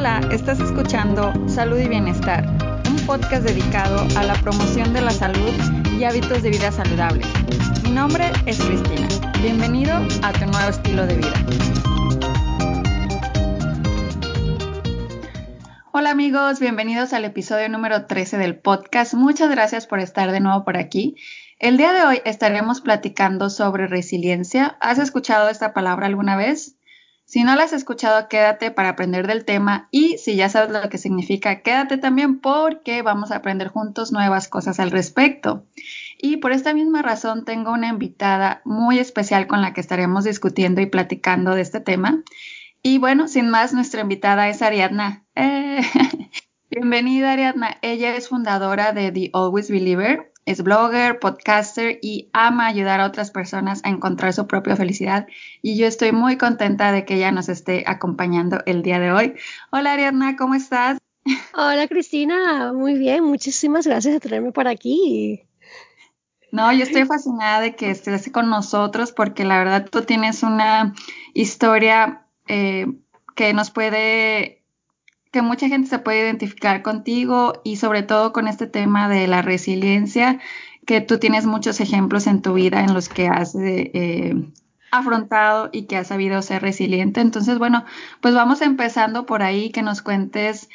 Hola, estás escuchando Salud y Bienestar, un podcast dedicado a la promoción de la salud y hábitos de vida saludables. Mi nombre es Cristina. Bienvenido a tu nuevo estilo de vida. Hola amigos, bienvenidos al episodio número 13 del podcast. Muchas gracias por estar de nuevo por aquí. El día de hoy estaremos platicando sobre resiliencia. ¿Has escuchado esta palabra alguna vez? Si no la has escuchado, quédate para aprender del tema y si ya sabes lo que significa, quédate también porque vamos a aprender juntos nuevas cosas al respecto. Y por esta misma razón tengo una invitada muy especial con la que estaremos discutiendo y platicando de este tema. Y bueno, sin más, nuestra invitada es Ariadna. Eh, bienvenida Ariadna. Ella es fundadora de The Always Believer, es blogger, podcaster y ama ayudar a otras personas a encontrar su propia felicidad. Y yo estoy muy contenta de que ella nos esté acompañando el día de hoy. Hola Ariadna, ¿cómo estás? Hola Cristina, muy bien, muchísimas gracias por tenerme por aquí. No, yo estoy fascinada de que estés con nosotros porque la verdad tú tienes una historia eh, que nos puede que mucha gente se puede identificar contigo y sobre todo con este tema de la resiliencia, que tú tienes muchos ejemplos en tu vida en los que has eh, afrontado y que has sabido ser resiliente. Entonces, bueno, pues vamos empezando por ahí, que nos cuentes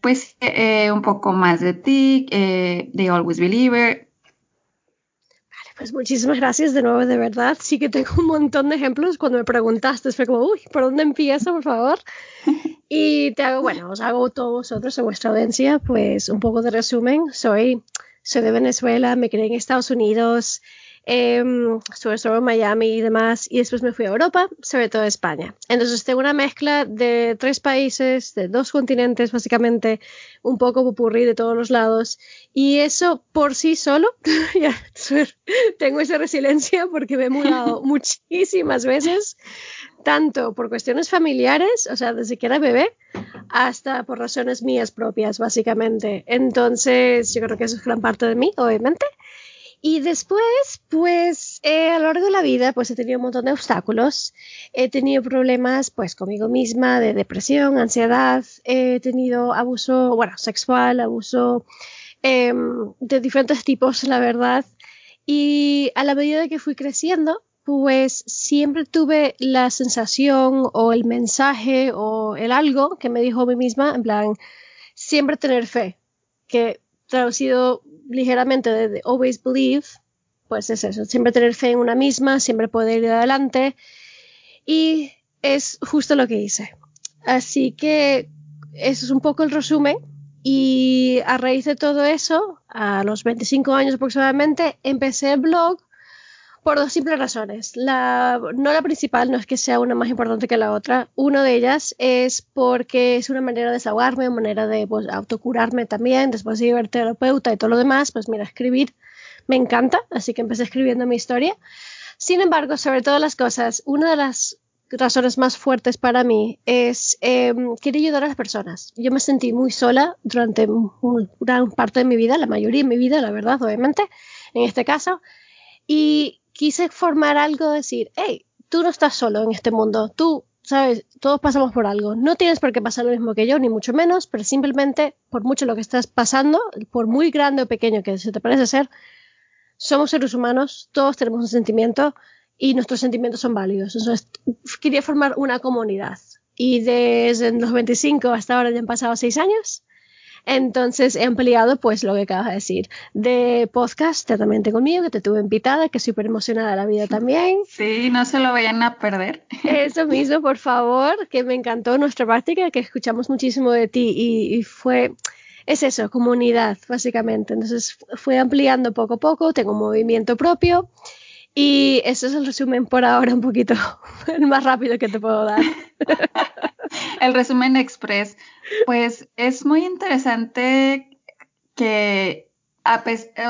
pues eh, un poco más de ti, eh, de Always Believer, pues muchísimas gracias de nuevo, de verdad. Sí que tengo un montón de ejemplos. Cuando me preguntaste, fue como, uy, ¿por dónde empiezo, por favor? Y te hago, bueno, os hago todos vosotros, a vuestra audiencia, pues un poco de resumen. Soy, soy de Venezuela, me crié en Estados Unidos, eh, sobre todo Miami y demás, y después me fui a Europa, sobre todo a España. Entonces tengo una mezcla de tres países, de dos continentes, básicamente, un poco popurrí de todos los lados, y eso por sí solo, ya, tengo esa resiliencia porque me he mudado muchísimas veces, tanto por cuestiones familiares, o sea, desde que era bebé, hasta por razones mías propias, básicamente. Entonces, yo creo que eso es gran parte de mí, obviamente. Y después, pues eh, a lo largo de la vida, pues he tenido un montón de obstáculos. He tenido problemas, pues conmigo misma, de depresión, ansiedad. He tenido abuso, bueno, sexual, abuso em, de diferentes tipos, la verdad. Y a la medida que fui creciendo, pues siempre tuve la sensación o el mensaje o el algo que me dijo a mí misma, en plan, siempre tener fe, que traducido ligeramente de Always Believe, pues es eso, siempre tener fe en una misma, siempre poder ir adelante. Y es justo lo que hice. Así que eso es un poco el resumen. Y a raíz de todo eso, a los 25 años aproximadamente, empecé el blog por dos simples razones. La, no la principal, no es que sea una más importante que la otra. Una de ellas es porque es una manera de desahogarme, una manera de pues, autocurarme también. Después de ir terapeuta y todo lo demás, pues mira, escribir me encanta, así que empecé escribiendo mi historia. Sin embargo, sobre todas las cosas, una de las razones más fuertes para mí es eh, querer ayudar a las personas. Yo me sentí muy sola durante gran parte de mi vida, la mayoría de mi vida, la verdad, obviamente, en este caso. Y quise formar algo, decir, hey, tú no estás solo en este mundo, tú, sabes, todos pasamos por algo, no tienes por qué pasar lo mismo que yo, ni mucho menos, pero simplemente, por mucho lo que estás pasando, por muy grande o pequeño que se te parece ser, somos seres humanos, todos tenemos un sentimiento y nuestros sentimientos son válidos. Entonces, quería formar una comunidad. Y desde los 25 hasta ahora ya han pasado seis años entonces he ampliado pues lo que acabas de decir. De podcast, también tengo mío, que te tuve invitada, que súper emocionada la vida también. Sí, no se lo vayan a perder. Eso mismo, por favor, que me encantó nuestra práctica, que escuchamos muchísimo de ti y, fue es eso, comunidad, básicamente. Entonces fue ampliando poco a poco, tengo un movimiento propio y ese es el resumen por ahora, un poquito el más rápido que te puedo dar. El resumen express. Pues es muy interesante que,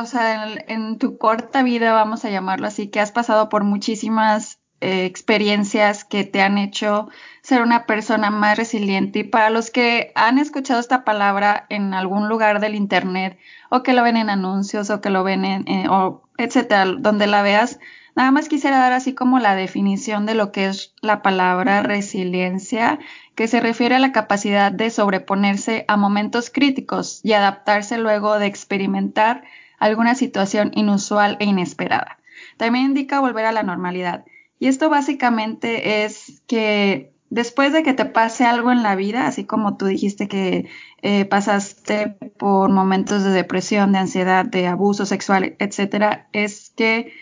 o sea, en, tu corta vida, vamos a llamarlo así, que has pasado por muchísimas eh, experiencias que te han hecho ser una persona más resiliente. Y para los que han escuchado esta palabra en algún lugar del Internet, o que lo ven en anuncios, o que lo ven en, o etcétera, donde la veas, Nada más quisiera dar así como la definición de lo que es la palabra resiliencia, que se refiere a la capacidad de sobreponerse a momentos críticos y adaptarse luego de experimentar alguna situación inusual e inesperada. También indica volver a la normalidad. Y esto básicamente es que después de que te pase algo en la vida, así como tú dijiste que eh, pasaste por momentos de depresión, de ansiedad, de abuso sexual, etcétera, es que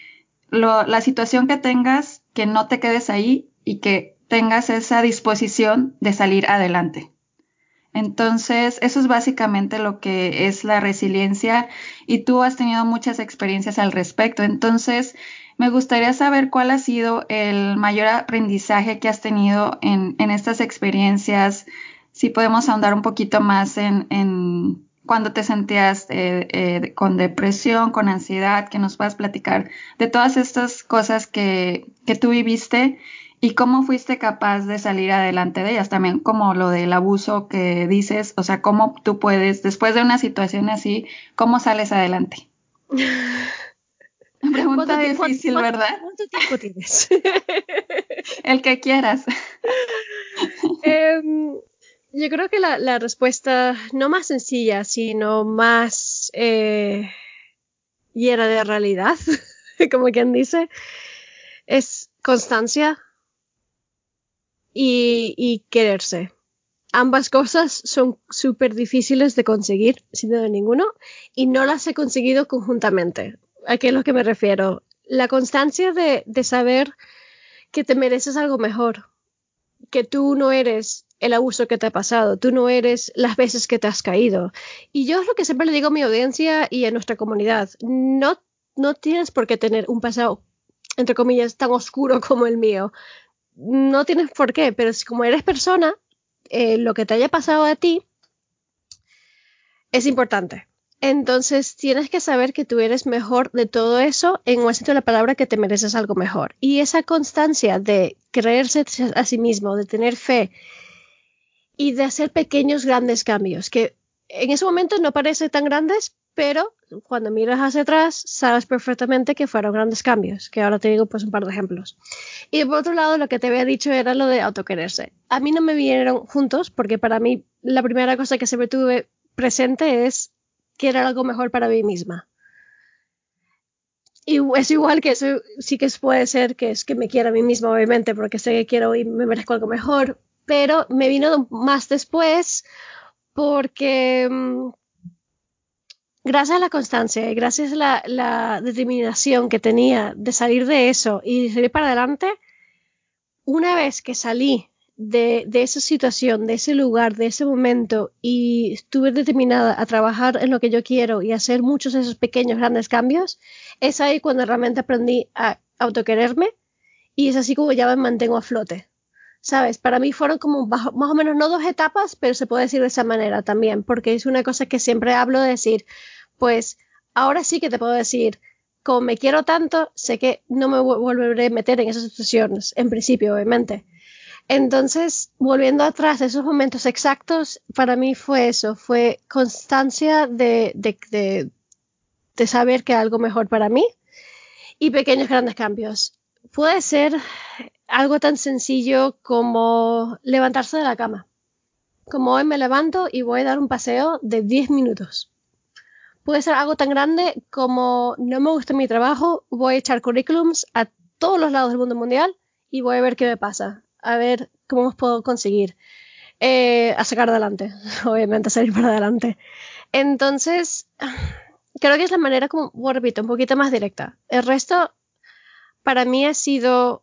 la situación que tengas, que no te quedes ahí y que tengas esa disposición de salir adelante. Entonces, eso es básicamente lo que es la resiliencia y tú has tenido muchas experiencias al respecto. Entonces, me gustaría saber cuál ha sido el mayor aprendizaje que has tenido en, estas experiencias, si podemos ahondar un poquito más en, en cuando te sentías eh, eh, con depresión, con ansiedad, que nos puedas platicar de todas estas cosas que, que tú viviste y cómo fuiste capaz de salir adelante de ellas. También como lo del abuso que dices, o sea, cómo tú puedes, después de una situación así, cómo sales adelante. Pregunta difícil, ¿verdad? ¿Cuánto tiempo tienes? El que quieras. Em, yo creo que la, respuesta no más sencilla, sino más eh, llena de realidad, como quien dice, es constancia y, quererse. Ambas cosas son súper difíciles de conseguir, sin duda ninguno, y no las he conseguido conjuntamente. ¿A qué es lo que me refiero? La constancia de, de saber que te mereces algo mejor, que tú no eres el abuso que te ha pasado, tú no eres las veces que te has caído. Y yo es lo que siempre le digo a mi audiencia y a nuestra comunidad, no, no tienes por qué tener un pasado, entre comillas, tan oscuro como el mío. No tienes por qué, pero si como eres persona, eh, lo que te haya pasado a ti es importante. Entonces tienes que saber que tú eres mejor de todo eso en un sentido de la palabra que te mereces algo mejor. Y esa constancia de creerse a sí mismo, de tener fe y de hacer pequeños grandes cambios, que en ese momento no parecen tan grandes, pero cuando miras hacia atrás sabes perfectamente que fueron grandes cambios, que ahora te digo pues un par de ejemplos. Y por otro lado, lo que te había dicho era lo de autoquererse. A mí no me vinieron juntos porque para mí la primera cosa que siempre tuve presente es quiero algo mejor para mí misma. Y es igual que eso sí que puede ser que es que me quiera a mí misma, obviamente, porque sé que quiero y me merezco algo mejor, pero me vino más después porque mm, gracias a la constancia y gracias a la, determinación que tenía de salir de eso y salir para adelante, una vez que salí de, de, esa situación, de ese lugar, de ese momento y estuve determinada a trabajar en lo que yo quiero y hacer muchos de esos pequeños, grandes cambios, es ahí cuando realmente aprendí a autoquererme y es así como ya me mantengo a flote. ¿Sabes? Para mí fueron como más o menos no dos etapas, pero se puede decir de esa manera también, porque es una cosa que siempre hablo de decir, pues ahora sí que te puedo decir, como me quiero tanto, sé que no me volveré a meter en esas situaciones, en principio, obviamente entonces, volviendo atrás, esos momentos exactos, para mí fue eso, fue constancia de, de, de, saber que algo mejor para mí y pequeños grandes cambios. Puede ser algo tan sencillo como levantarse de la cama. Como hoy me levanto y voy a dar un paseo de 10 minutos. Puede ser algo tan grande como no me gusta mi trabajo, voy a echar currículums a todos los lados del mundo mundial y voy a ver qué me pasa a ver cómo os puedo conseguir eh, a sacar adelante, obviamente a salir para adelante. Entonces, creo que es la manera como, repito, un poquito más directa. El resto, para mí ha sido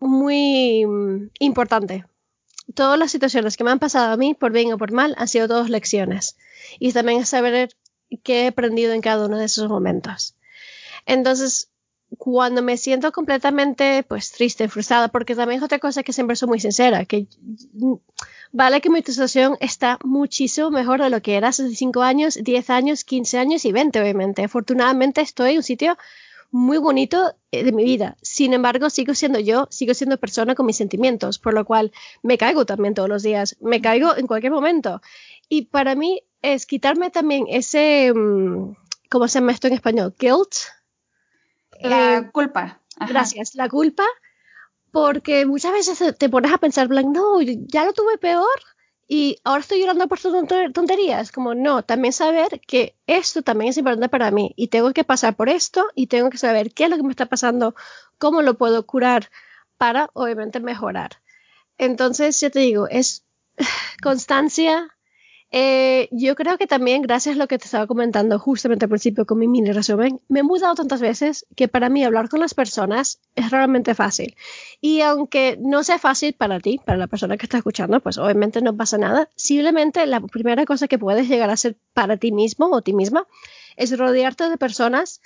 muy importante. Todas las situaciones que me han pasado a mí, por bien o por mal, han sido todas lecciones. Y también saber qué he aprendido en cada uno de esos momentos. Entonces, cuando me siento completamente pues triste, frustrada, porque también es otra cosa que siempre soy muy sincera, que vale que mi situación está muchísimo mejor de lo que era hace 5 años, 10 años, 15 años y 20 obviamente. Afortunadamente estoy en un sitio muy bonito eh, de mi vida. Sin embargo, sigo siendo yo, sigo siendo persona con mis sentimientos, por lo cual me caigo también todos los días, me caigo en cualquier momento. Y para mí es quitarme también ese, mm, ¿cómo se llama esto en español? Guilt La eh, culpa. Gracias, la culpa, porque muchas veces te pones a pensar, blanc, no, ya lo tuve peor y ahora estoy llorando por tonterías. Como no, también saber que esto también es importante para mí y tengo que pasar por esto y tengo que saber qué es lo que me está pasando, cómo lo puedo curar para obviamente mejorar. Entonces, ya te digo, es constancia, eh, yo creo que también, gracias a lo que te estaba comentando justamente al principio con mi mini resumen, me he mudado tantas veces que para mí hablar con las personas es realmente fácil. Y aunque no sea fácil para ti, para la persona que está escuchando, pues obviamente no pasa nada. Simplemente la primera cosa que puedes llegar a hacer para ti mismo o ti misma es rodearte de personas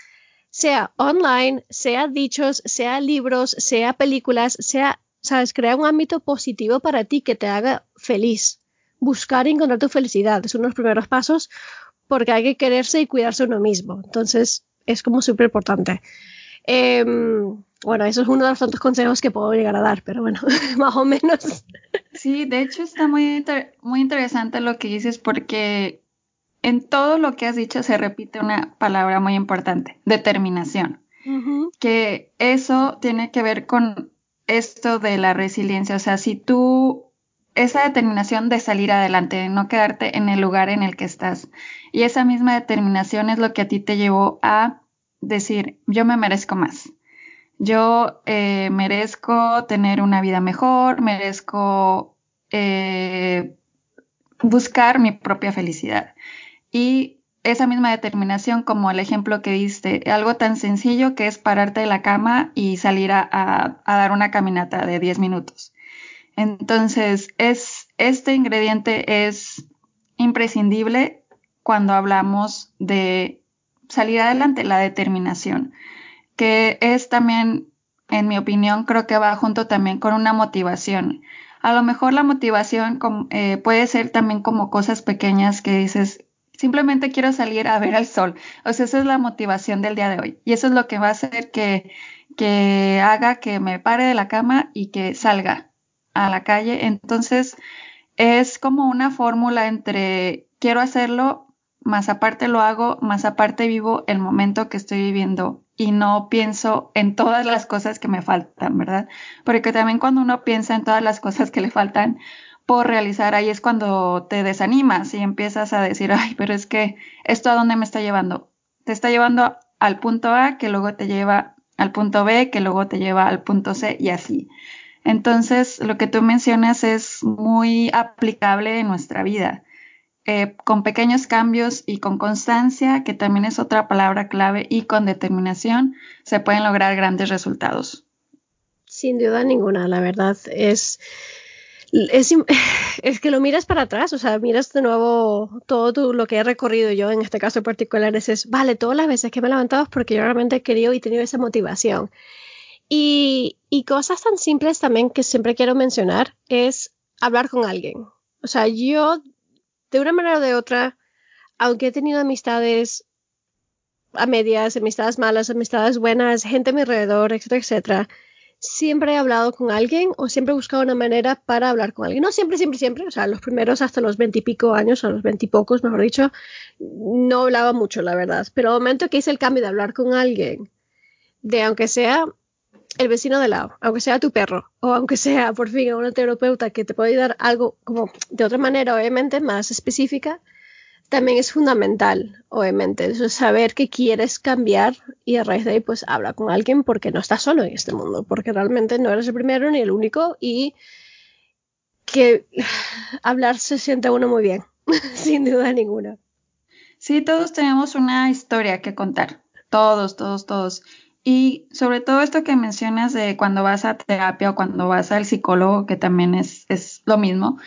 sea online, sea dichos, sea libros, sea películas, sea, sabes, crear un ámbito positivo para ti que te haga feliz buscar y encontrar tu felicidad. Es uno de los primeros pasos porque hay que quererse y cuidarse uno mismo. Entonces, es como súper importante. Em, bueno, eso es uno de los tantos consejos que puedo llegar a dar, pero bueno, más o menos. Sí, de hecho está muy, muy interesante lo que dices porque en todo lo que has dicho se repite una palabra muy importante, determinación. Que eso tiene que ver con esto de la resiliencia. O sea, si tú esa determinación de salir adelante, de no quedarte en el lugar en el que estás. Y esa misma determinación es lo que a ti te llevó a decir, yo me merezco más. Yo eh, merezco tener una vida mejor, merezco eh, buscar mi propia felicidad. Y esa misma determinación, como el ejemplo que diste, algo tan sencillo que es pararte de la cama y salir a, a dar una caminata de 10 minutos. Entonces, es, este ingrediente es imprescindible cuando hablamos de salir adelante, la determinación, que es también, en mi opinión, creo que va junto también con una motivación. A lo mejor la motivación eh, puede ser también como cosas pequeñas que dices, simplemente quiero salir a ver el sol. O sea, esa es la motivación del día de hoy. Y eso es lo que va a hacer que haga que me pare de la cama y que salga a la calle. Entonces, es como una fórmula entre quiero hacerlo, más aparte lo hago, más aparte vivo el momento que estoy viviendo y no pienso en todas las cosas que me faltan, ¿verdad? Porque también cuando uno piensa en todas las cosas que le faltan por realizar, ahí es cuando te desanimas y empiezas a decir, ay, pero es que esto a dónde me está llevando? Te está llevando al punto A, que luego te lleva al punto B, que luego te lleva al punto C y así. Entonces, lo que tú mencionas es muy aplicable en nuestra vida. Eh, con pequeños cambios y con constancia, que también es otra palabra clave, y con determinación, se pueden lograr grandes resultados. Sin duda ninguna, la verdad es, es, que lo miras para atrás, o sea, miras de nuevo todo lo que he recorrido yo, en este caso particular, es, vale, todas las veces que me he levantado es porque yo realmente he querido y tenido esa motivación. Y, cosas tan simples también que siempre quiero mencionar es hablar con alguien. O sea, yo, de una manera o de otra, aunque he tenido amistades a medias, amistades malas, amistades buenas, gente a mi alrededor, etcétera, etcétera, siempre he hablado con alguien o siempre he buscado una manera para hablar con alguien. No siempre, siempre, siempre. O sea, los primeros hasta los veintipico años, o los veintipocos, mejor dicho, no hablaba mucho, la verdad. Pero al momento que hice el cambio de hablar con alguien, de aunque sea el vecino de lado, aunque sea tu perro, o aunque sea por fin una terapeuta que te puede dar algo como de otra manera, obviamente, más específica, también es fundamental, obviamente, eso saber que quieres cambiar y a raíz de ahí pues habla con alguien porque no estás solo en este mundo, porque realmente no eres el primero ni el único y que hablar se siente uno muy bien, sin duda ninguna. Sí, todos tenemos una historia que contar, todos, todos, todos. Y sobre todo esto que mencionas de cuando vas a terapia o cuando vas al psicólogo, que también es, es lo mismo,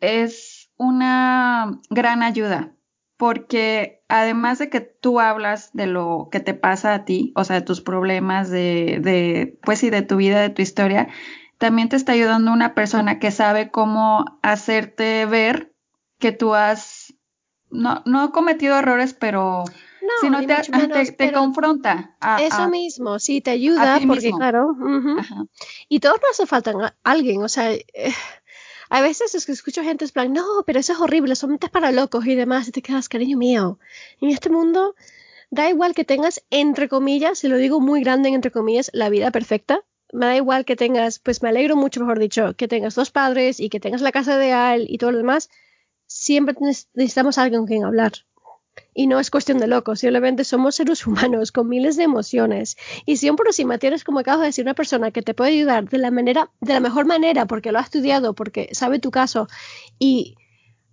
es una gran ayuda, porque además de que tú hablas de lo que te pasa a ti, o sea, de tus problemas, de, de pues sí, de tu vida, de tu historia, también te está ayudando una persona que sabe cómo hacerte ver que tú has, no, no cometido errores, pero no, sino te, te, confronta. eso mismo, sí, te ayuda, porque claro, y todos nos hace falta alguien, o sea, eh, a veces es que escucho gente en plan, no, pero eso es horrible, solamente es para locos y demás, y te quedas, cariño mío, en este mundo da igual que tengas, entre comillas, si lo digo muy grande, entre comillas, la vida perfecta. Me da igual que tengas, pues me alegro mucho, mejor dicho, que tengas dos padres y que tengas la casa de él y todo lo demás. Siempre necesitamos alguien con quien hablar. Y no es cuestión de locos, simplemente somos seres humanos con miles de emociones. Y si un próximo tienes, como acabo de decir, una persona que te puede ayudar de la manera, de la mejor manera, porque lo ha estudiado, porque sabe tu caso, y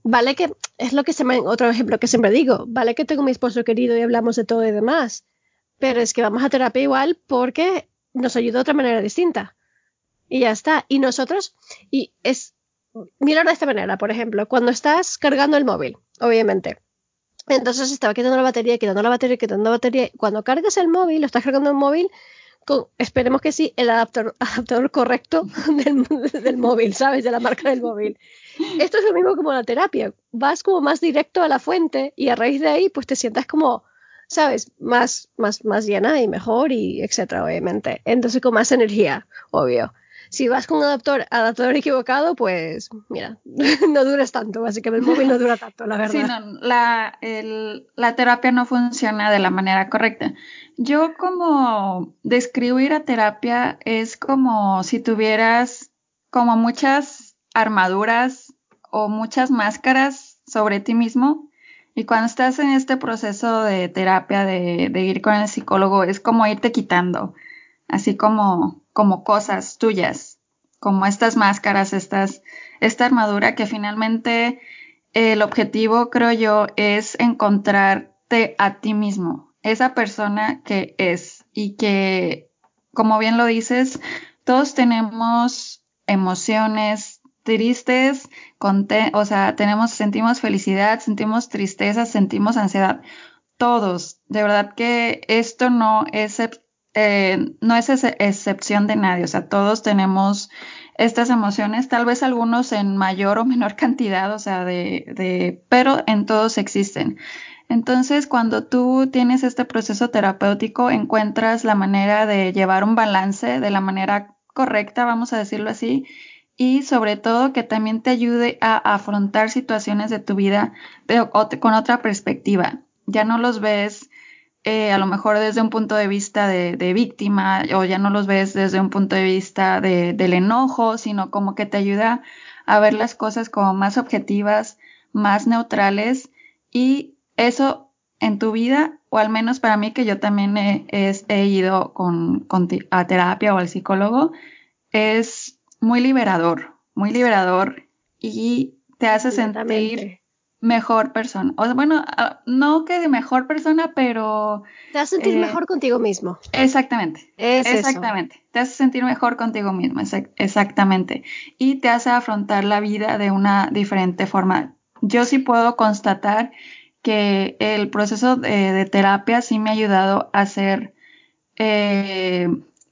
vale que, es lo que se me, otro ejemplo que siempre digo, vale que tengo mi esposo querido y hablamos de todo y demás, pero es que vamos a terapia igual porque nos ayuda de otra manera distinta. Y ya está. Y nosotros, y es, mira de esta manera, por ejemplo, cuando estás cargando el móvil, obviamente entonces estaba quitando la batería, quitando la batería, quitando la batería. Cuando cargas el móvil, lo estás cargando el móvil, con, esperemos que sí, el adaptador, adaptador correcto del, del, móvil, ¿sabes? De la marca del móvil. Esto es lo mismo como la terapia. Vas como más directo a la fuente y a raíz de ahí, pues te sientas como, ¿sabes? Más, más, más llena y mejor y etcétera, obviamente. Entonces con más energía, obvio si vas con un adaptador, adaptador equivocado, pues mira, no duras tanto, básicamente el móvil no dura tanto, la verdad. Sí, no, la, la terapia no funciona de la manera correcta. Yo como describir a terapia es como si tuvieras como muchas armaduras o muchas máscaras sobre ti mismo y cuando estás en este proceso de terapia, de, de ir con el psicólogo, es como irte quitando, así como como cosas tuyas, como estas máscaras, estas, esta armadura que finalmente el objetivo, creo yo, es encontrarte a ti mismo, esa persona que es y que, como bien lo dices, todos tenemos emociones tristes, o sea, tenemos, sentimos felicidad, sentimos tristeza, sentimos ansiedad. Todos, de verdad que esto no es eh, no es excepción de nadie, o sea, todos tenemos estas emociones, tal vez algunos en mayor o menor cantidad, o sea, de, de, pero en todos existen. Entonces, cuando tú tienes este proceso terapéutico, encuentras la manera de llevar un balance de la manera correcta, vamos a decirlo así, y sobre todo que también te ayude a afrontar situaciones de tu vida con otra perspectiva. Ya no los ves eh, a lo mejor desde un punto de vista de, víctima o ya no los ves desde un punto de vista de, del enojo, sino como que te ayuda a ver las cosas como más objetivas, más neutrales y eso en tu vida, o al menos para mí que yo también he, he ido con, con, a terapia o al psicólogo, es muy liberador, muy liberador y te hace sentir mejor persona. O sea, bueno, ah, no que de mejor persona, pero... Te hace sentir eh, mejor contigo mismo. Exactamente. exactamente. Te hace sentir mejor contigo mismo, exactamente. Y te hace afrontar la vida de una diferente forma. Yo sí puedo constatar que el proceso de, terapia sí me ha ayudado a ser eh,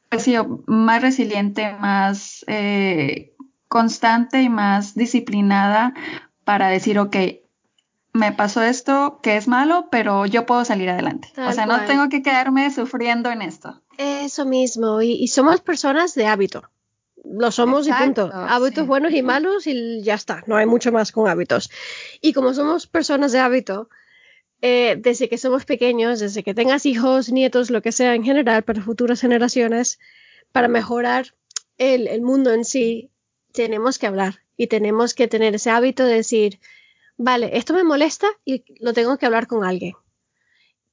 pues más resiliente, más eh, constante y más disciplinada para decir, ok, me pasó esto que es malo, pero yo puedo salir adelante. o sea, no tengo que quedarme sufriendo en esto. Eso mismo, y, somos personas de hábito. Lo somos y punto. Hábitos buenos y malos y ya está. No hay mucho más con hábitos. Y como somos personas de hábito, eh, desde que somos pequeños, desde que tengas hijos, nietos, lo que sea en general, para futuras generaciones, para mejorar el, el mundo en sí, tenemos que hablar y tenemos que tener ese hábito de decir, vale, esto me molesta y lo tengo que hablar con alguien.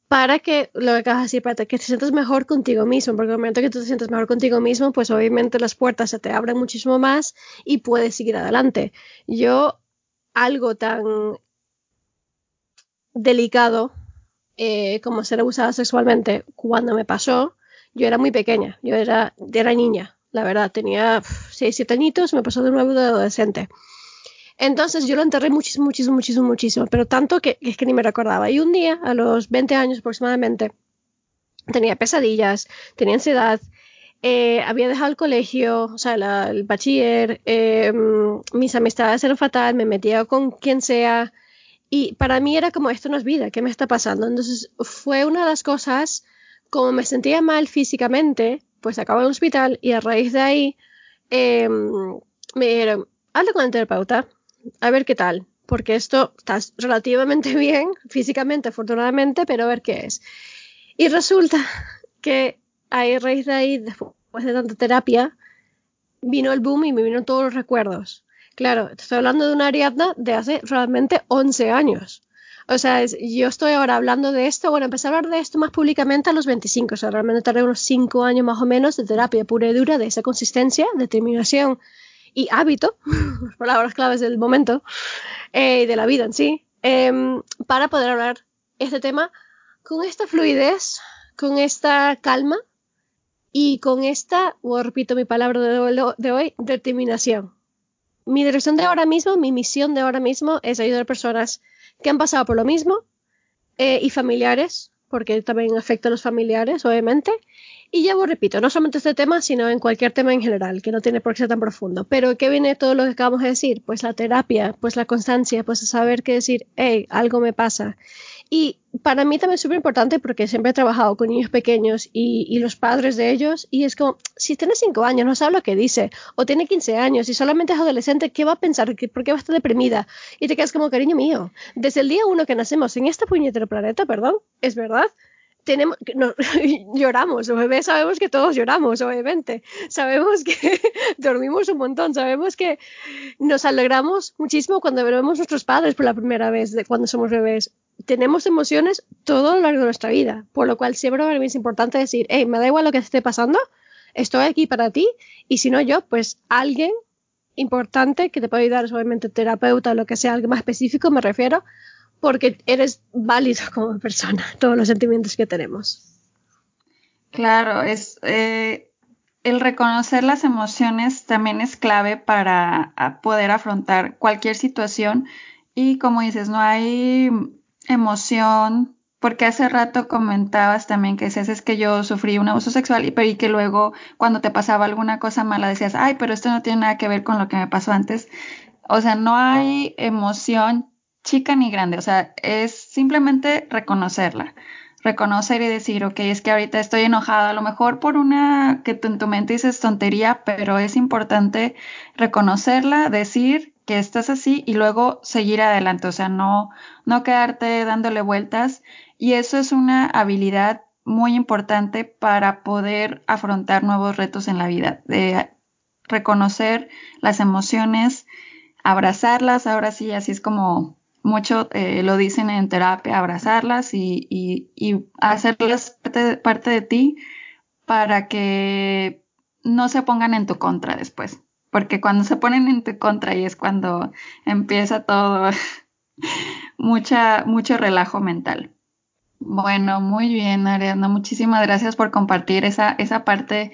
Para que lo de decir, para que te sientas mejor contigo mismo, porque en el momento que tú te sientes mejor contigo mismo, pues obviamente las puertas se te abren muchísimo más y puedes seguir adelante. Yo, algo tan delicado eh, como ser abusada sexualmente, cuando me pasó, yo era muy pequeña, yo era, era niña, la verdad, tenía 6, 7 añitos, me pasó de nuevo de adolescente. Entonces yo lo enterré muchísimo, muchísimo, muchísimo, muchísimo, pero tanto que es que ni me recordaba. Y un día, a los 20 años aproximadamente, tenía pesadillas, tenía ansiedad, eh, había dejado el colegio, o sea, el bachiller, eh, mis amistades eran fatal, me metía con quien sea. Y para mí era como, esto no es vida, ¿qué me está pasando? Entonces fue una de las cosas, como me sentía mal físicamente, pues acabo en el hospital y a raíz de ahí eh, me dijeron, habla con el terapeuta, a ver qué tal, porque esto está relativamente bien físicamente, afortunadamente, pero a ver qué es. Y resulta que a raíz de ahí, después de tanta terapia, vino el boom y me vino todos los recuerdos. Claro, estoy hablando de una Ariadna de hace realmente 11 años. O sea, yo estoy ahora hablando de esto, bueno, empecé a hablar de esto más públicamente a los 25, o sea, realmente tardé unos 5 años más o menos de terapia pura y dura, de esa consistencia, determinación y hábito, palabras claves del momento, eh, y de la vida en sí, em, para poder hablar este tema con esta fluidez, con esta calma y con esta, o repito mi palabra de hoy, determinación. Mi dirección de ahora mismo, mi misión de ahora mismo es ayudar a personas que han pasado por lo mismo eh, y familiares, porque también afecta a los familiares, obviamente. Y ya vos repito, no solamente este tema, sino en cualquier tema en general, que no tiene por qué ser tan profundo. Pero ¿qué viene todo lo que acabamos de decir? Pues la terapia, pues la constancia, pues saber qué decir, hey, algo me pasa. Y para mí también es súper importante porque siempre he trabajado con niños pequeños y, los padres de ellos y es como, si tiene 5 años no sabe lo que dice, o tiene 15 años y solamente es adolescente, ¿qué va a pensar? ¿Por qué va a estar deprimida? Y te quedas como, cariño mío, desde el día uno que nacemos en este puñetero planeta, perdón, es verdad, tenemos, no, lloramos, los bebés sabemos que todos lloramos, obviamente, sabemos que dormimos un montón, sabemos que nos alegramos muchísimo cuando vemos nuestros padres por la primera vez, de cuando somos bebés. Tenemos emociones todo lo largo de nuestra vida, por lo cual siempre para mí es importante decir, hey, me da igual lo que esté pasando, estoy aquí para ti, y si no yo, pues alguien importante que te puede ayudar, obviamente terapeuta o lo que sea, algo más específico me refiero, porque eres válido como persona, todos los sentimientos que tenemos. Claro, es eh, el reconocer las emociones también es clave para poder afrontar cualquier situación y como dices, no hay emoción, porque hace rato comentabas también que decías es que yo sufrí un abuso sexual y, pero y que luego cuando te pasaba alguna cosa mala decías, ay, pero esto no tiene nada que ver con lo que me pasó antes. O sea, no hay emoción chica ni grande, o sea, es simplemente reconocerla, reconocer y decir, ok, es que ahorita estoy enojada, a lo mejor por una que en tu mente dices tontería, pero es importante reconocerla, decir que estás así y luego seguir adelante, o sea, no, no quedarte dándole vueltas y eso es una habilidad muy importante para poder afrontar nuevos retos en la vida, de reconocer las emociones, abrazarlas, ahora sí, así es como mucho eh, lo dicen en terapia, abrazarlas y, y, hacerlas parte, de ti para que no se pongan en tu contra después. Porque cuando se ponen en tu contra y es cuando empieza todo, mucha, mucho relajo mental. Bueno, muy bien, Ariana. Muchísimas gracias por compartir esa, esa parte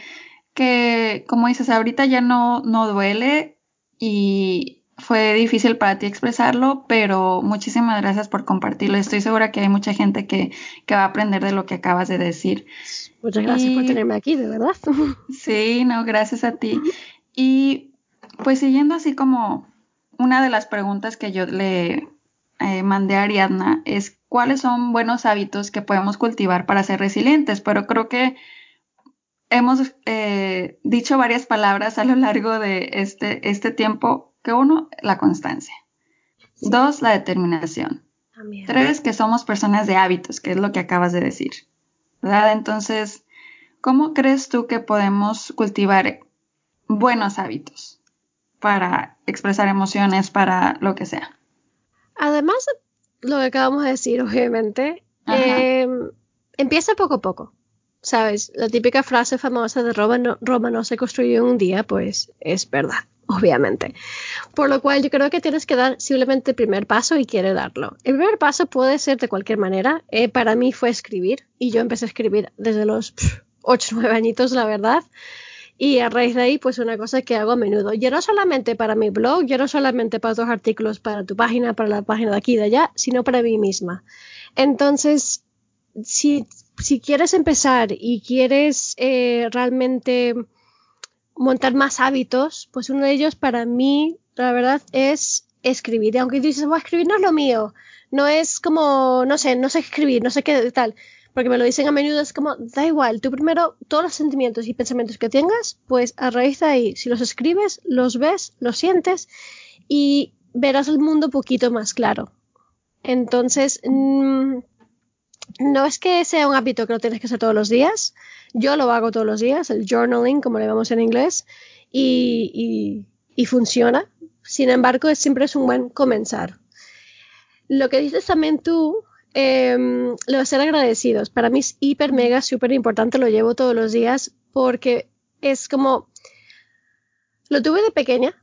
que, como dices, ahorita ya no, no duele y fue difícil para ti expresarlo, pero muchísimas gracias por compartirlo. Estoy segura que hay mucha gente que, que va a aprender de lo que acabas de decir. Muchas gracias por tenerme aquí, de verdad. Sí, no, gracias a ti. Y pues siguiendo así como una de las preguntas que yo le eh, mandé a Ariadna es cuáles son buenos hábitos que podemos cultivar para ser resilientes, pero creo que hemos eh, dicho varias palabras a lo largo de este, este tiempo que uno, la constancia. Dos, la determinación. Tres, que somos personas de hábitos, que es lo que acabas de decir. ¿Verdad? Entonces, ¿cómo crees tú que podemos cultivar buenos hábitos para expresar emociones, para lo que sea? Además, lo que acabamos de decir, obviamente, em, empieza poco a poco. ¿Sabes? La típica frase famosa de Roma no, Roma no se construyó en un día, pues es verdad obviamente. Por lo cual yo creo que tienes que dar simplemente el primer paso y quiere darlo. El primer paso puede ser de cualquier manera. Eh, para mí fue escribir y yo empecé a escribir desde los 8 o 9 añitos, la verdad. Y a raíz de ahí, pues una cosa que hago a menudo. Ya no solamente para mi blog, ya no solamente para otros artículos para tu página, para la página de aquí y de allá, sino para mí misma. Entonces, si, si quieres empezar y quieres eh, realmente montar más hábitos, pues uno de ellos para mí, la verdad, es escribir. Y aunque dices, a escribir no es lo mío, no es como, no sé, no sé escribir, no sé qué tal, porque me lo dicen a menudo, es como, da igual, tú primero todos los sentimientos y pensamientos que tengas, pues a raíz de ahí, si los escribes, los ves, los sientes y verás el mundo un poquito más claro. Entonces, mm, no es que sea un hábito que lo tienes que hacer todos los días. Yo lo hago todos los días, el journaling, como le llamamos en inglés, y, y, funciona. Sin embargo, es, siempre es un buen comenzar. Lo que dices también tú, eh, lo de ser agradecidos. Para mí es hiper, mega, súper importante. Lo llevo todos los días porque es como... Lo tuve de pequeña,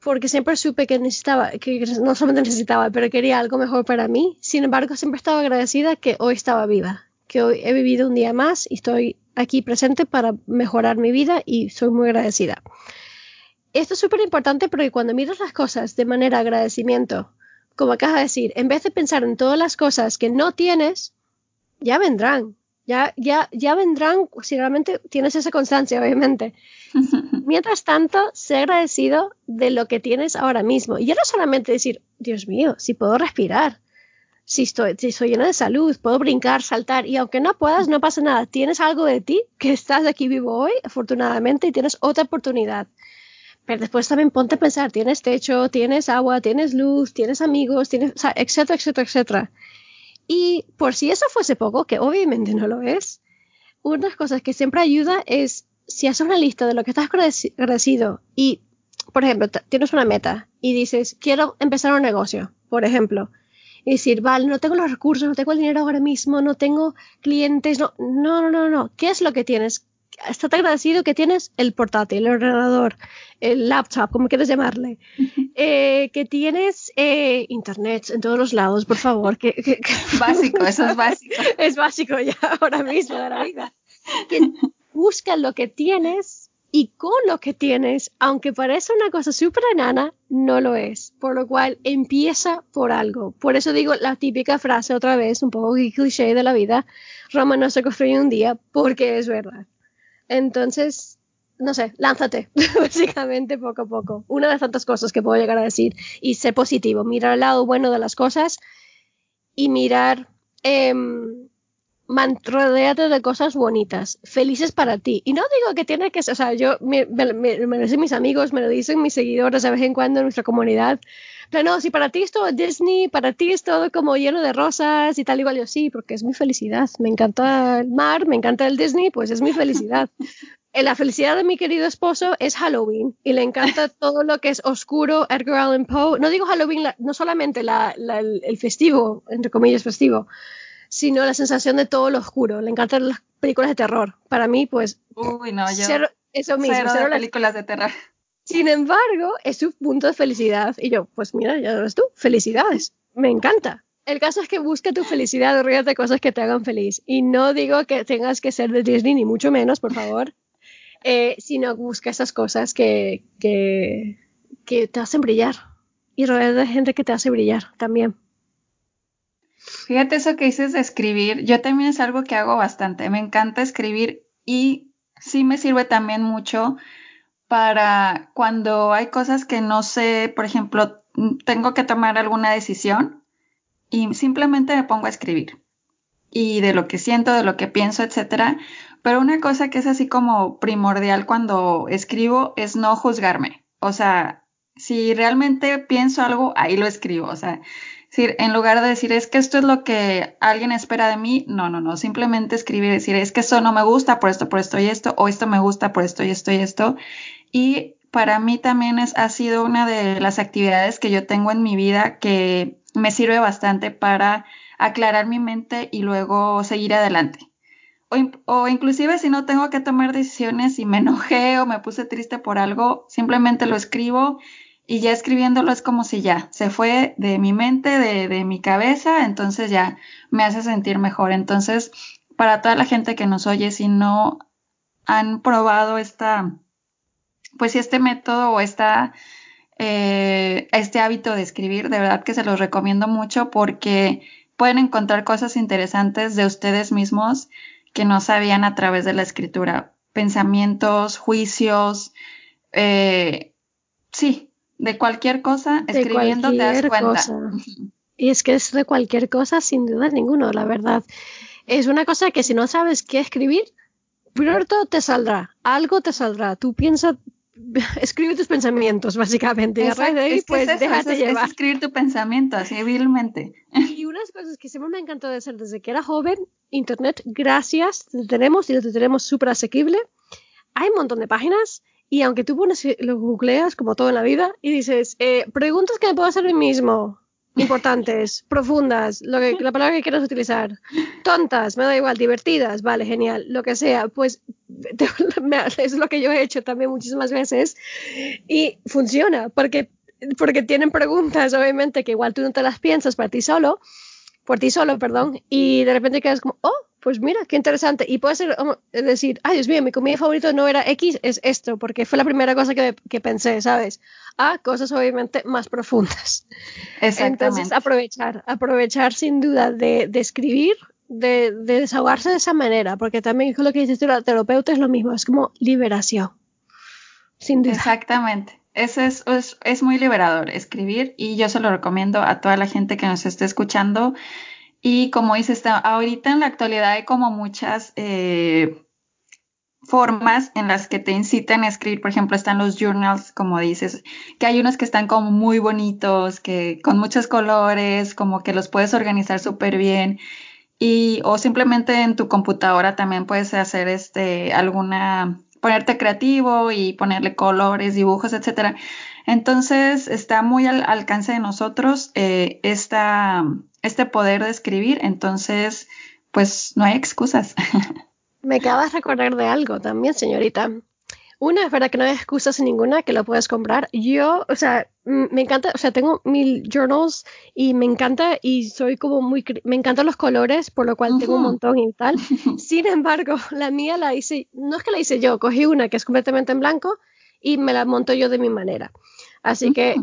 porque siempre supe que necesitaba, que no solamente necesitaba, pero quería algo mejor para mí. Sin embargo, siempre estaba agradecida que hoy estaba viva, que hoy he vivido un día más y estoy aquí presente para mejorar mi vida y soy muy agradecida. Esto es súper importante porque cuando miras las cosas de manera agradecimiento, como acabas de decir, en vez de pensar en todas las cosas que no tienes, ya vendrán. Ya, ya, ya vendrán si realmente tienes esa constancia, obviamente. Mientras tanto, sé agradecido de lo que tienes ahora mismo. Y ya no solamente decir, Dios mío, si puedo respirar, si estoy, si soy llena de salud, puedo brincar, saltar, y aunque no puedas, no pasa nada. Tienes algo de ti que estás aquí vivo hoy, afortunadamente, y tienes otra oportunidad. Pero después también ponte a pensar, tienes techo, tienes agua, tienes luz, tienes amigos, tienes, etcétera, etcétera, etcétera. Y por si eso fuese poco, que obviamente no lo es, una de las cosas que siempre ayuda es si haces una lista de lo que estás agradecido y, por ejemplo, tienes una meta y dices, quiero empezar un negocio, por ejemplo, y decir, vale, no tengo los recursos, no tengo el dinero ahora mismo, no tengo clientes, no, no, no, no. ¿Qué es lo que tienes? Estate agradecido que tienes el portátil, el ordenador, el laptop, como quieres llamarle, eh, que tienes eh, internet en todos los lados, por favor. Que, básico, eso es básico. es básico ya ahora mismo de la vida. Que busca lo que tienes y con lo que tienes, aunque parece una cosa súper enana, no lo es. Por lo cual empieza por algo. Por eso digo la típica frase otra vez, un poco cliché de la vida, Roma no se construye un día porque es verdad. Entonces, no sé, lánzate, básicamente poco a poco. Una de las tantas cosas que puedo llegar a decir y ser positivo, mirar el lado bueno de las cosas y mirar, eh, rodeate de cosas bonitas, felices para ti. Y no digo que tiene que ser, o sea, yo, me, lo dicen mis amigos, me lo dicen mis seguidores de vez en cuando en nuestra comunidad. Pero no, si para ti es todo Disney, para ti es todo como lleno de rosas y tal, igual yo sí, porque es mi felicidad. Me encanta el mar, me encanta el Disney, pues es mi felicidad. la felicidad de mi querido esposo es Halloween y le encanta todo lo que es oscuro, Edgar Allan Poe. No digo Halloween, no solamente el, festivo, entre comillas festivo, sino la sensación de todo lo oscuro. Le encantan las películas de terror. Para mí, pues... Uy, no, yo... eso mismo. Cero películas de terror. Sin embargo, es su punto de felicidad. Y yo, pues mira, ya ves tú, felicidades. Me encanta. El caso es que busca tu felicidad, ríete de cosas que te hagan feliz. Y no digo que tengas que ser de Disney, ni mucho menos, por favor. Eh, sino busca esas cosas que, que, que te hacen brillar y rodear de gente que te hace brillar también. Fíjate eso que dices de escribir, yo también es algo que hago bastante, me encanta escribir y sí me sirve también mucho para cuando hay cosas que no sé, por ejemplo, tengo que tomar alguna decisión y simplemente me pongo a escribir y de lo que siento, de lo que pienso, etcétera. Pero una cosa que es así como primordial cuando escribo es no juzgarme. O sea, si realmente pienso algo, ahí lo escribo. O sea, en lugar de decir es que esto es lo que alguien espera de mí, no, no, no. Simplemente escribir, decir es que eso no me gusta por esto, por esto y esto, o esto me gusta por esto y esto y esto. Y para mí también es, ha sido una de las actividades que yo tengo en mi vida que me sirve bastante para aclarar mi mente y luego seguir adelante. O, inclusive si no tengo que tomar decisiones y me enojé o me puse triste por algo, simplemente lo escribo y ya escribiéndolo es como si ya se fue de mi mente, de, de mi cabeza, entonces ya me hace sentir mejor. Entonces, para toda la gente que nos oye, si no han probado esta, pues este método o esta, eh, este hábito de escribir, de verdad que se los recomiendo mucho porque pueden encontrar cosas interesantes de ustedes mismos que no sabían a través de la escritura. Pensamientos, juicios, eh, sí, de cualquier cosa, escribiendo te das cuenta. Y es que es de cualquier cosa, sin duda ninguno, la verdad. Es una cosa que si no sabes qué escribir, todo te saldrá, algo te saldrá. Tú piensas, escribe tus pensamientos, básicamente. y de ahí, pues déjate llevar. Es escribir tu pensamiento, así vilmente. Y unas cosas cosas que siempre me encantó de hacer desde que era joven. Internet, gracias, lo tenemos y lo tenemos súper asequible. Hay un montón de páginas y aunque tú pones, lo googleas como todo en la vida y dices, eh, preguntas que me puedo hacer a mí mismo, importantes, profundas, lo que, la palabra que quieras utilizar, tontas, me da igual, divertidas, vale, genial, lo que sea, pues es lo que yo he hecho también muchísimas veces y funciona, porque, porque tienen preguntas, obviamente, que igual tú no te las piensas para ti solo, por ti solo, perdón, y de repente quedas como, oh, pues mira, qué interesante. Y puede ser decir, ay, Dios mío, mi comida favorita no era X, es esto, porque fue la primera cosa que, que pensé, ¿sabes? A cosas obviamente más profundas. Exactamente. Entonces, aprovechar, aprovechar sin duda de, de escribir, de, de, desahogarse de esa manera, porque también con lo que dices la terapeuta es lo mismo, es como liberación. Sin duda. Exactamente. Es, es muy liberador, escribir, y yo se lo recomiendo a toda la gente que nos esté escuchando y como dices, ahorita en la actualidad hay como muchas eh, formas en las que te incitan a escribir. Por ejemplo, están los journals, como dices, que hay unos que están como muy bonitos, que con muchos colores, como que los puedes organizar súper bien. Y, o simplemente en tu computadora también puedes hacer este, alguna, ponerte creativo y ponerle colores, dibujos, etcétera. Entonces, está muy al alcance de nosotros eh, esta, este poder de escribir, entonces, pues no hay excusas. Me acabas de recordar de algo también, señorita. Una es verdad que no hay excusas ninguna que lo puedes comprar. Yo, o sea, me encanta, o sea, tengo mil journals y me encanta y soy como muy, me encantan los colores, por lo cual tengo un montón y tal. Sin embargo, la mía la hice, no es que la hice yo, cogí una que es completamente en blanco y me la monto yo de mi manera. Así que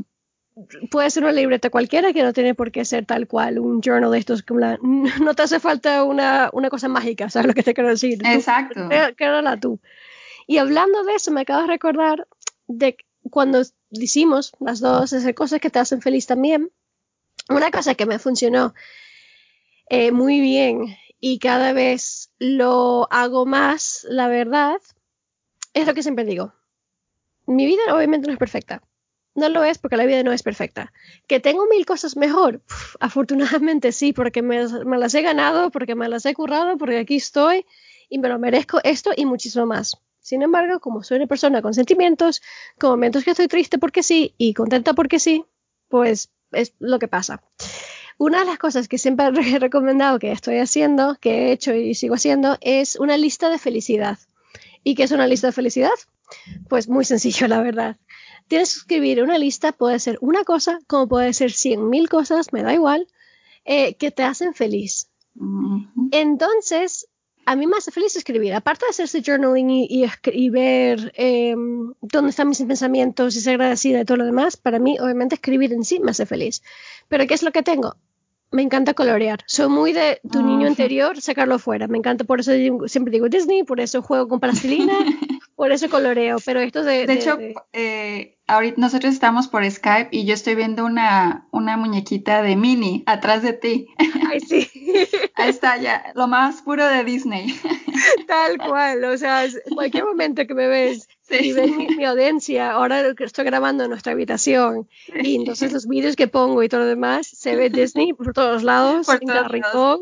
puede ser una libreta cualquiera que no tiene por qué ser tal cual un journal de estos como la, no te hace falta una, una, cosa mágica sabes lo que te quiero decir exacto. créala tú. Y hablando de eso me acabo de recordar de cuando hicimos las dos esas cosas que te hacen feliz también. Una cosa que me funcionó eh, muy bien y cada vez lo hago más la verdad es lo que siempre digo. Mi vida obviamente no es perfecta no lo es porque la vida no es perfecta. ¿Que tengo mil cosas mejor? afortunadamente sí, porque me, las he ganado, porque me las he currado, porque aquí estoy y me lo merezco esto y muchísimo más. Sin embargo, como soy una persona con sentimientos, con momentos que estoy triste porque sí y contenta porque sí, pues es lo que pasa. Una de las cosas que siempre he recomendado que estoy haciendo, que he hecho y sigo haciendo, es una lista de felicidad. ¿Y qué es una lista de felicidad? Pues muy sencillo, la verdad. Tienes que escribir una lista, puede ser una cosa, como puede ser cien mil cosas, me da igual, eh, que te hacen feliz. Entonces, a mí me hace feliz escribir. Aparte de hacerse journaling y, ver em, dónde están mis pensamientos y ser agradecida y todo lo demás, para mí, obviamente, escribir en sí me hace feliz. Pero, ¿qué es lo que tengo? Me encanta colorear. Soy muy de tu niño interior, sacarlo fuera. Me encanta, por eso siempre digo Disney, por eso juego con plastilina, por eso coloreo. Pero esto de. De, hecho, Eh, ahorita nosotros estamos por Skype y yo estoy viendo una, una muñequita de Minnie atrás de ti. Ay, sí. Ahí está ya, lo más puro de Disney. Tal cual, o sea, cualquier momento que me ves y ves mi, audiencia, ahora que estoy grabando en nuestra habitación y entonces los vídeos que pongo y todo lo demás, se ve Disney por todos lados, por en cada rincón.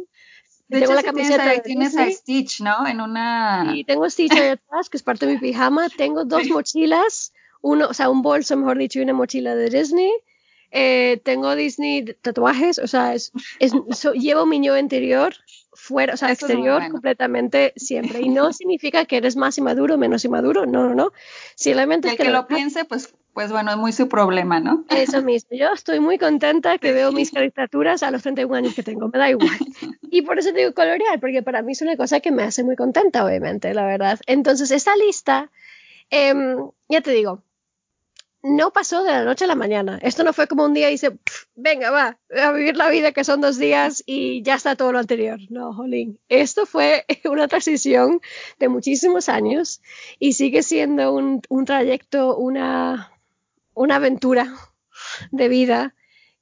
De tengo la camiseta tienes, tienes a Stitch, ¿no? En una... Y tengo Stitch ahí atrás, que es parte de mi pijama. Tengo dos mochilas uno, o sea, un bolso, mejor dicho, y una mochila de Disney. Eh, tengo Disney tatuajes, o sea, es, es llevo mi yo interior fuera, o sea, exterior completamente siempre. Y no significa que eres más inmaduro o menos inmaduro, no, no, no. Simplemente es que, lo, piense, pues, pues bueno, es muy su problema, ¿no? Eso mismo. Yo estoy muy contenta que veo mis caricaturas a los 31 años que tengo, me da igual. Y por eso digo colorear, porque para mí es una cosa que me hace muy contenta, obviamente, la verdad. Entonces, esta lista, eh, ya te digo, no pasó de la noche a la mañana. Esto no fue como un día y dice, venga, va, a vivir la vida que son dos días y ya está todo lo anterior. No, jolín. Esto fue una transición de muchísimos años y sigue siendo un, un trayecto, una, una aventura de vida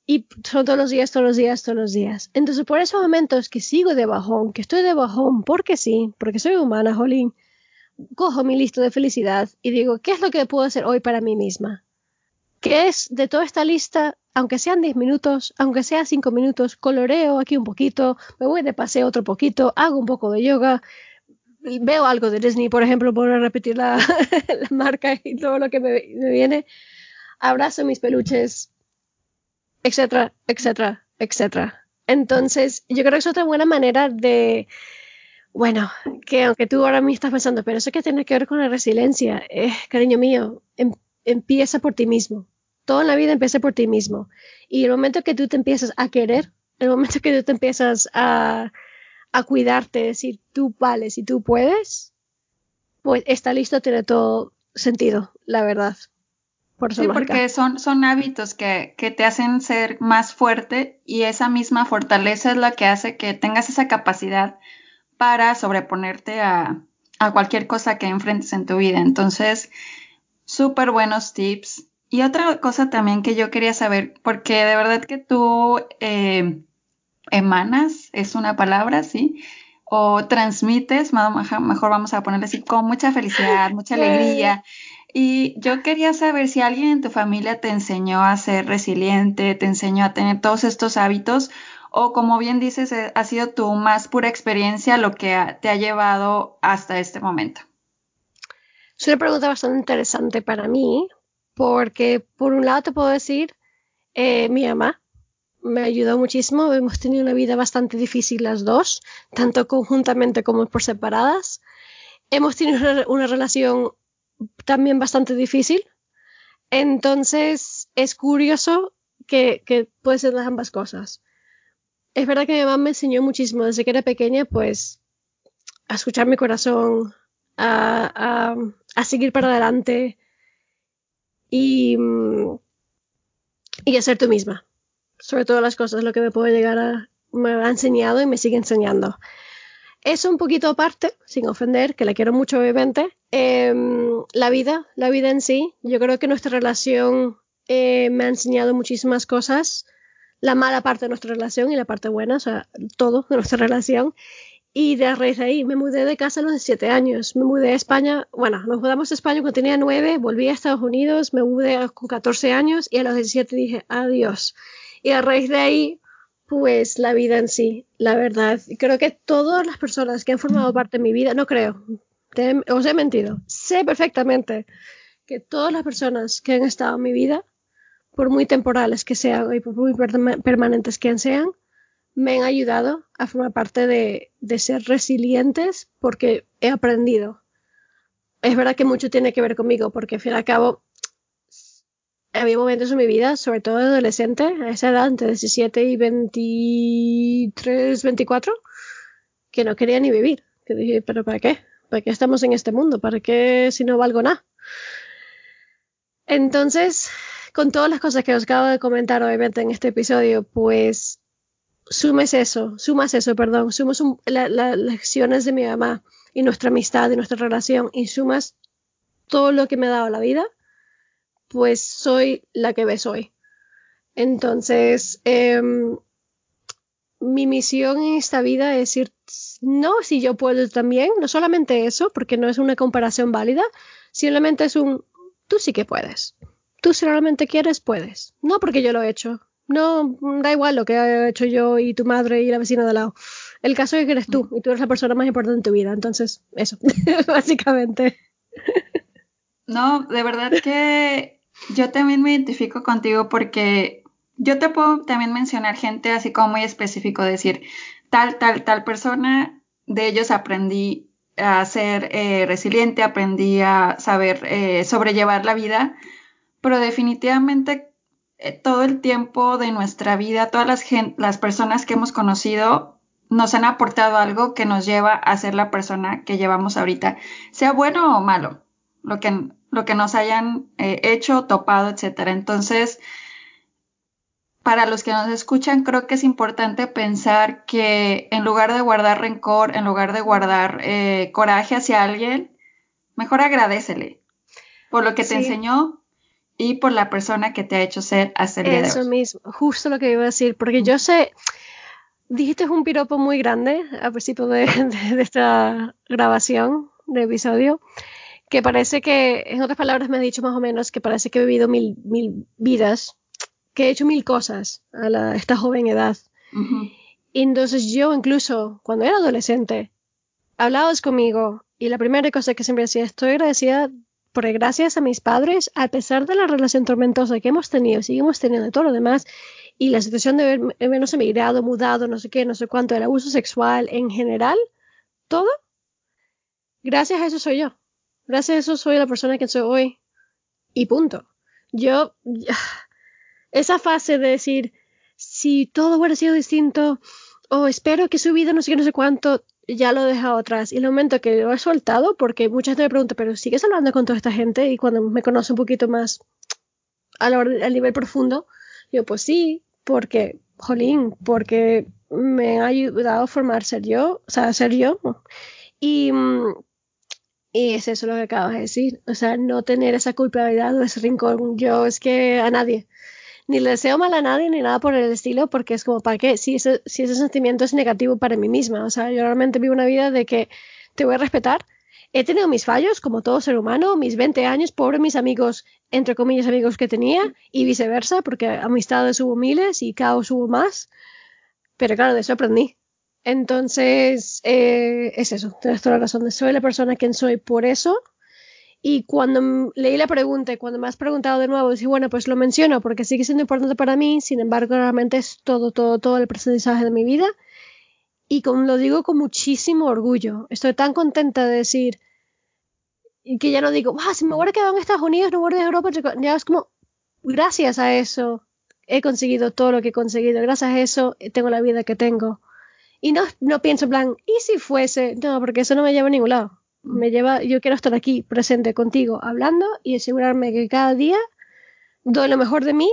y son todos los días, todos los días, todos los días. Entonces, por esos momentos que sigo de bajón, que estoy de bajón, porque sí, porque soy humana, jolín, cojo mi lista de felicidad y digo, ¿qué es lo que puedo hacer hoy para mí misma? ¿Qué es de toda esta lista aunque sean 10 minutos, aunque sea 5 minutos, coloreo aquí un poquito, me voy de paseo otro poquito, hago un poco de yoga, veo algo de Disney, por ejemplo, por repetir la, la marca y todo lo que me, me viene, abrazo mis peluches, etcétera, etcétera, etcétera. Entonces, yo creo que es otra buena manera de, bueno, que aunque tú ahora mismo estás pensando, pero eso que tiene que ver con la resiliencia, eh, cariño mío, em, empieza por ti mismo. Todo en la vida empieza por ti mismo. Y el momento que tú te empiezas a querer, el momento que tú te empiezas a, a cuidarte, decir tú vales y tú puedes, pues está listo, tiene todo sentido, la verdad. Por sí, porque son, son hábitos que, que, te hacen ser más fuerte y esa misma fortaleza es la que hace que tengas esa capacidad para sobreponerte a, a cualquier cosa que enfrentes en tu vida. Entonces, súper buenos tips. Y otra cosa también que yo quería saber, porque de verdad que tú eh, emanas, es una palabra, ¿sí? O transmites, mejor vamos a ponerle así, con mucha felicidad, mucha alegría. Y yo quería saber si alguien en tu familia te enseñó a ser resiliente, te enseñó a tener todos estos hábitos, o como bien dices, eh, ha sido tu más pura experiencia lo que te ha llevado hasta este momento. Es una pregunta bastante interesante para mí, porque por un lado te puedo decir, eh, mi mamá me ayudó muchísimo, hemos tenido una vida bastante difícil las dos, tanto conjuntamente como por separadas. Hemos tenido una relación también bastante difícil. Entonces es curioso que, que puede ser las ambas cosas. Es verdad que mi mamá me enseñó muchísimo desde que era pequeña, pues a escuchar mi corazón, a, a, seguir para adelante y, y a ser tú misma. Sobre todas las cosas, lo que me puede llegar a, me ha enseñado y me sigue enseñando. Es un poquito aparte, sin ofender, que la quiero mucho obviamente. Eh, la vida, la vida en sí, yo creo que nuestra relación eh, me ha enseñado muchísimas cosas. La mala parte de nuestra relación y la parte buena, o sea, todo de nuestra relación. Y de raíz de ahí me mudé de casa a los 17 años. Me mudé a España, bueno, nos mudamos a España cuando tenía 9, volví a Estados Unidos, me mudé con 14 años y a los 17 dije adiós. Y a raíz de ahí pues la vida en sí, la verdad. Creo que todas las personas que han formado parte de mi vida, no creo, os he mentido, sé perfectamente que todas las personas que han estado en mi vida, por muy temporales que sean y por muy permanentes que sean, me han ayudado a formar parte de, de ser resilientes porque he aprendido. Es verdad que mucho tiene que ver conmigo, porque al fin y al cabo había momentos en mi vida, sobre todo adolescente, a esa edad, entre 17 y 23, 24, que no quería ni vivir. Que dije, ¿pero para qué? ¿Para qué estamos en este mundo? ¿Para qué si no valgo nada? Entonces, con todas las cosas que os acabo de comentar obviamente en este episodio, pues sumes eso, sumas eso, perdón, sumas las lecciones de mi mamá y nuestra amistad y nuestra relación y sumas todo lo que me ha dado la vida pues soy la que ves hoy. Entonces, eh, mi misión en esta vida es decir, no, si yo puedo también, no solamente eso, porque no es una comparación válida, simplemente es un, tú sí que puedes. Tú si realmente quieres, puedes. No porque yo lo he hecho. No, da igual lo que he hecho yo y tu madre y la vecina de al lado. El caso es que eres tú y tú eres la persona más importante en tu vida. Entonces, eso, básicamente. No, de verdad que yo también me identifico contigo porque yo te puedo también mencionar gente así como muy específico, decir, tal, tal, tal persona, de ellos aprendí a ser eh, resiliente, aprendí a saber eh, sobrellevar la vida, pero definitivamente eh, todo el tiempo de nuestra vida, todas las, las personas que hemos conocido nos han aportado algo que nos lleva a ser la persona que llevamos ahorita, sea bueno o malo, lo que lo que nos hayan hecho, topado, etcétera. Entonces, para los que nos escuchan, creo que es importante pensar que en lugar de guardar rencor, en lugar de guardar eh, coraje hacia alguien, mejor agradecele por lo que te enseñó y por la persona que te ha hecho ser hasta el día Eso mismo, justo lo que iba a decir, porque yo sé, dijiste un piropo muy grande al principio de, de esta grabación de episodio que parece que, en otras palabras me ha dicho más o menos que parece que he vivido mil, mil vidas, que he hecho mil cosas a la, esta joven edad. Y entonces yo incluso cuando era adolescente, hablabas conmigo y la primera cosa que siempre decía, estoy agradecida porque gracias a mis padres, a pesar de la relación tormentosa que hemos tenido, seguimos teniendo todo lo demás, y la situación de habernos emigrado, mudado, no sé qué, no sé cuánto, el abuso sexual en general, todo, gracias a eso soy yo. Gracias a eso soy la persona que soy hoy. Y punto. Yo, esa fase de decir, si todo hubiera sido distinto, o espero que su vida no sé qué, no sé cuánto, ya lo he dejado atrás. Y el momento que lo he soltado, porque mucha gente me pregunta, pero ¿sigues hablando con toda esta gente? Y cuando me conoce un poquito más al nivel profundo, yo pues sí, porque, jolín, porque me ha ayudado a formar ser yo, o sea, ser yo. Y, y es eso lo que acabas de decir, o sea, no tener esa culpabilidad o ese rincón. Yo es que a nadie, ni le deseo mal a nadie ni nada por el estilo, porque es como, ¿para qué? Si ese, si ese sentimiento es negativo para mí misma, o sea, yo realmente vivo una vida de que te voy a respetar. He tenido mis fallos, como todo ser humano, mis 20 años, pobre mis amigos, entre comillas, amigos que tenía, y viceversa, porque amistades hubo miles y caos hubo más. Pero claro, de eso aprendí. Entonces, eh, es eso, tienes toda la razón. Soy la persona quien soy por eso y cuando leí la pregunta y cuando me has preguntado de nuevo, dije, bueno, pues lo menciono porque sigue siendo importante para mí, sin embargo, realmente es todo, todo, todo el aprendizaje de mi vida. Y como lo digo con muchísimo orgullo, estoy tan contenta de decir, que ya no digo, ah, si me hubiera quedado en Estados Unidos, no hubiera a Europa, ya es como, gracias a eso he conseguido todo lo que he conseguido, gracias a eso tengo la vida que tengo. Y no, no pienso en plan, ¿y si fuese? No, porque eso no me lleva a ningún lado me lleva, yo quiero estar aquí presente contigo hablando y asegurarme que cada día doy lo mejor de mí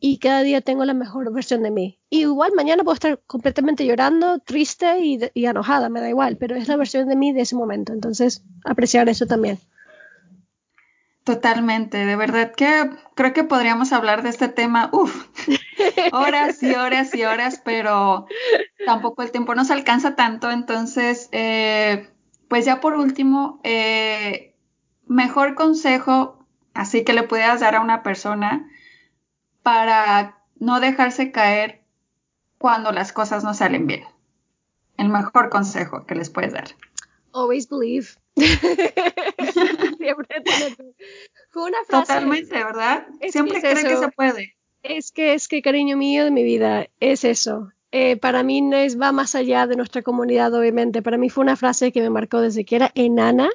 y cada día tengo la mejor versión de mí. Y igual mañana puedo estar completamente llorando, triste y, y enojada, me da igual, pero es la versión de mí de ese momento. Entonces, apreciar eso también. Totalmente, de verdad que creo que podríamos hablar de este tema, uff, horas y horas y horas, pero tampoco el tiempo nos alcanza tanto, entonces eh, pues ya por último, eh, mejor consejo, así que le puedas dar a una persona para no dejarse caer cuando las cosas no salen bien. El mejor consejo que les puedes dar. Always believe. Fue una frase. Totalmente, ¿verdad? Siempre cree que se puede. Es que, es que, cariño mío de mi vida, es eso. Eh, para mí no es, va más allá de nuestra comunidad, obviamente. Para mí fue una frase que me marcó desde que era enana.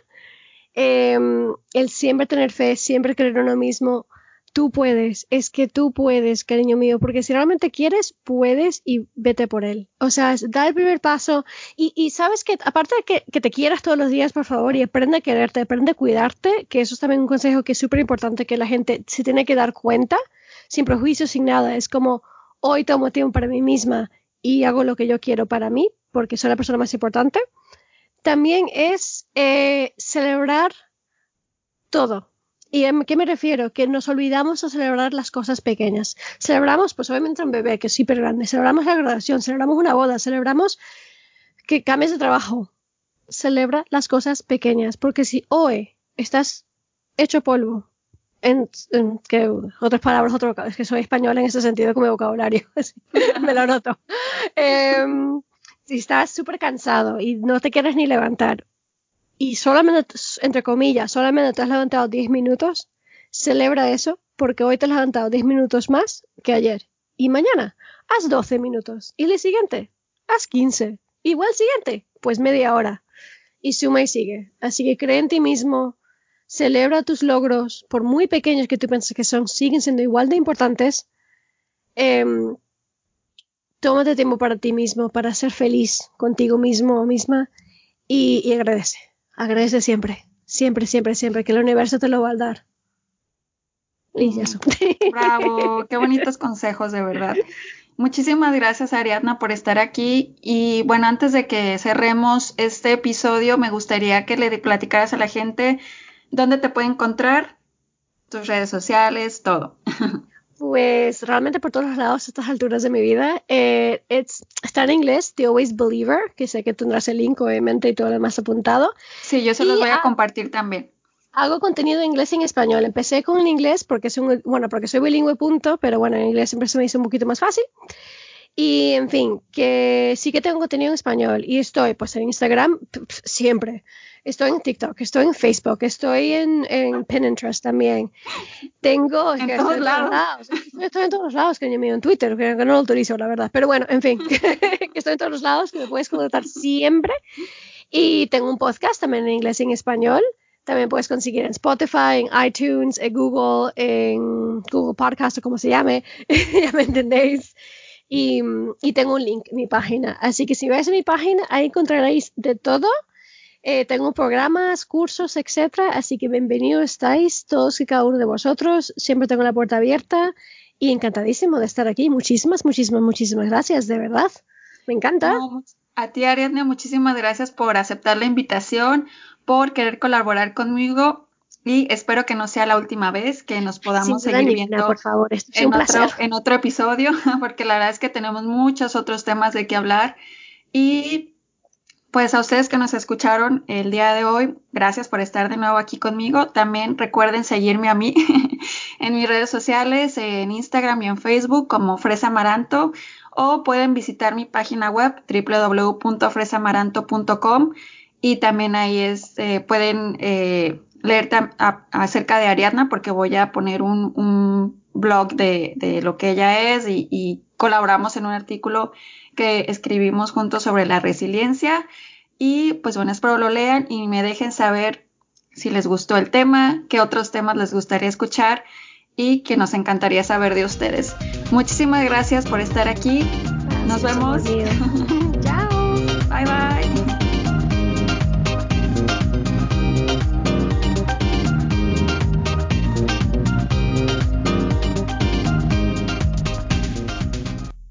Em, el siempre tener fe, siempre creer en uno mismo. Tú puedes, es que tú puedes, cariño mío, porque si realmente quieres, puedes y vete por él. O sea, da el primer paso y, sabes que, aparte de que, te quieras todos los días, por favor, y aprende a quererte, aprende a cuidarte, que eso es también un consejo que es súper importante que la gente se tiene que dar cuenta, sin prejuicio, sin nada. Es como, hoy tomo tiempo para mí misma, y hago lo que yo quiero para mí, porque soy la persona más importante. También es eh, celebrar todo. ¿Y a qué me refiero? Que nos olvidamos de celebrar las cosas pequeñas. Celebramos, pues obviamente un bebé que es súper grande, celebramos la graduación, celebramos una boda, celebramos que cambies de trabajo. Celebra las cosas pequeñas, porque si hoy estás hecho polvo, en, que otras palabras, otro, es que soy española en ese sentido como vocabulario, me lo noto. Em, si estás súper cansado y no te quieres ni levantar y solamente, entre comillas, solamente te has levantado 10 minutos, celebra eso porque hoy te has levantado 10 minutos más que ayer. Y mañana, haz 12 minutos. Y el siguiente, haz 15. Igual siguiente, pues media hora. Y suma y sigue. Así que cree en ti mismo, celebra tus logros, por muy pequeños que tú pienses que son, siguen siendo igual de importantes. Eh, tómate tiempo para ti mismo, para ser feliz contigo mismo o misma y, y, agradece. Agradece siempre, siempre, siempre, siempre, que el universo te lo va a dar. Y mm. eso. Bravo, qué bonitos consejos, de verdad. Muchísimas gracias, Ariadna, por estar aquí. Y bueno, antes de que cerremos este episodio, me gustaría que le platicaras a la gente ¿Dónde te puede encontrar? Tus redes sociales, todo. Pues realmente por todos lados a estas alturas de mi vida. Eh, está en inglés, The Always Believer, que sé que tendrás el link obviamente y todo lo demás apuntado. Sí, yo se los voy a compartir también. hago contenido en inglés y en español. Empecé con el inglés porque, soy, bueno, porque soy bilingüe, punto, pero bueno, en inglés siempre se me hizo un poquito más fácil. Y en fin, que sí que tengo contenido en español y estoy pues en Instagram siempre. Estoy en TikTok, estoy en Facebook, estoy en, en Pinterest también. Tengo... En todos lados. Estoy en todos lados, que mío, en Twitter, que, no lo autorizo, la verdad. Pero bueno, en fin, estoy en todos los lados, que me puedes contactar siempre. Y tengo un podcast también en inglés y en español. También puedes conseguir en Spotify, en iTunes, en Google, en Google Podcast o como se llame, ya me entendéis. Y, y, tengo un link, mi página. Así que si vais a mi página, ahí encontraréis de todo. Eh, tengo programas, cursos, etcétera. Así que bienvenidos estáis todos y cada uno de vosotros. Siempre tengo la puerta abierta y encantadísimo de estar aquí. Muchísimas, muchísimas, muchísimas gracias, de verdad. Me encanta. a ti, Ariadne, muchísimas gracias por aceptar la invitación, por querer colaborar conmigo y espero que no sea la última vez que nos podamos seguir viendo por favor. en, otro, en otro episodio, porque la verdad es que tenemos muchos otros temas de qué hablar. Y pues a ustedes que nos escucharon el día de hoy, gracias por estar de nuevo aquí conmigo. También recuerden seguirme a mí en mis redes sociales, en Instagram y en Facebook como Fresa Amaranto, o pueden visitar mi página web www.fresamaranto.com y también ahí es, eh, pueden eh, leer acerca de Ariadna porque voy a poner un, blog de, lo que ella es y, colaboramos en un artículo que escribimos juntos sobre la resiliencia y pues bueno, espero lo lean y me dejen saber si les gustó el tema, qué otros temas les gustaría escuchar y que nos encantaría saber de ustedes. Muchísimas gracias por estar aquí. Nos vemos.